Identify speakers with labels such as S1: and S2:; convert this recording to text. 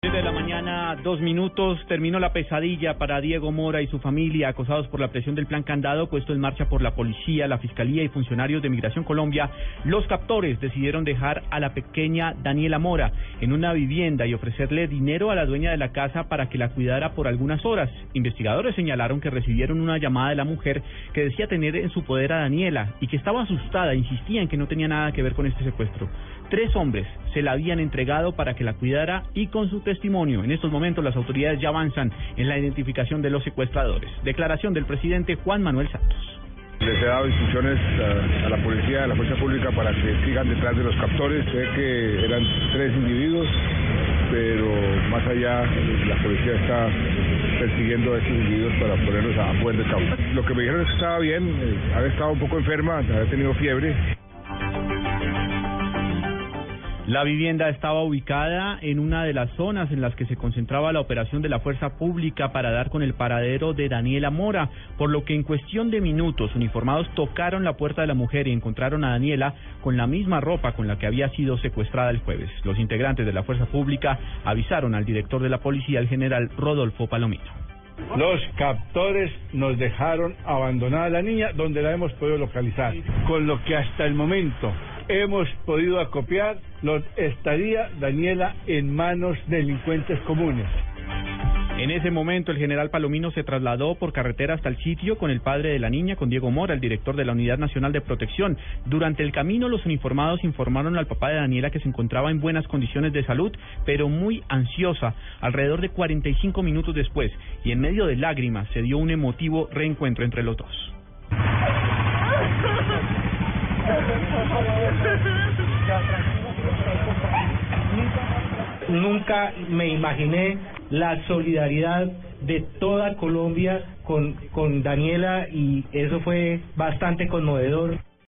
S1: de la mañana, dos minutos, terminó la pesadilla para Diego Mora y su familia, acosados por la presión del plan candado puesto en marcha por la policía, la fiscalía y funcionarios de Migración Colombia. Los captores decidieron dejar a la pequeña Daniela Mora en una vivienda y ofrecerle dinero a la dueña de la casa para que la cuidara por algunas horas. Investigadores señalaron que recibieron una llamada de la mujer que decía tener en su poder a Daniela y que estaba asustada, insistía en que no tenía nada que ver con este secuestro. Tres hombres se la habían entregado para que la cuidara y con su testimonio. En estos momentos las autoridades ya avanzan en la identificación de los secuestradores. Declaración del presidente Juan Manuel Santos.
S2: Les he dado instrucciones a, la policía, a la fuerza pública para que sigan detrás de los captores. Sé que eran tres individuos, pero más allá la policía está persiguiendo a estos individuos para ponerlos a buen causa. Lo que me dijeron es que estaba bien, eh, había estado un poco enferma, había tenido fiebre.
S1: La vivienda estaba ubicada en una de las zonas en las que se concentraba la operación de la fuerza pública para dar con el paradero de Daniela Mora, por lo que en cuestión de minutos uniformados tocaron la puerta de la mujer y encontraron a Daniela con la misma ropa con la que había sido secuestrada el jueves. Los integrantes de la fuerza pública avisaron al director de la policía, el general Rodolfo Palomino.
S3: Los captores nos dejaron abandonada a la niña donde la hemos podido localizar, con lo que hasta el momento hemos podido acopiar, los estaría Daniela en manos de delincuentes comunes.
S1: En ese momento, el general Palomino se trasladó por carretera hasta el sitio con el padre de la niña, con Diego Mora, el director de la Unidad Nacional de Protección. Durante el camino, los uniformados informaron al papá de Daniela que se encontraba en buenas condiciones de salud, pero muy ansiosa. Alrededor de 45 minutos después, y en medio de lágrimas, se dio un emotivo reencuentro entre los dos.
S4: Nunca me imaginé la solidaridad de toda Colombia con, con Daniela y eso fue bastante conmovedor.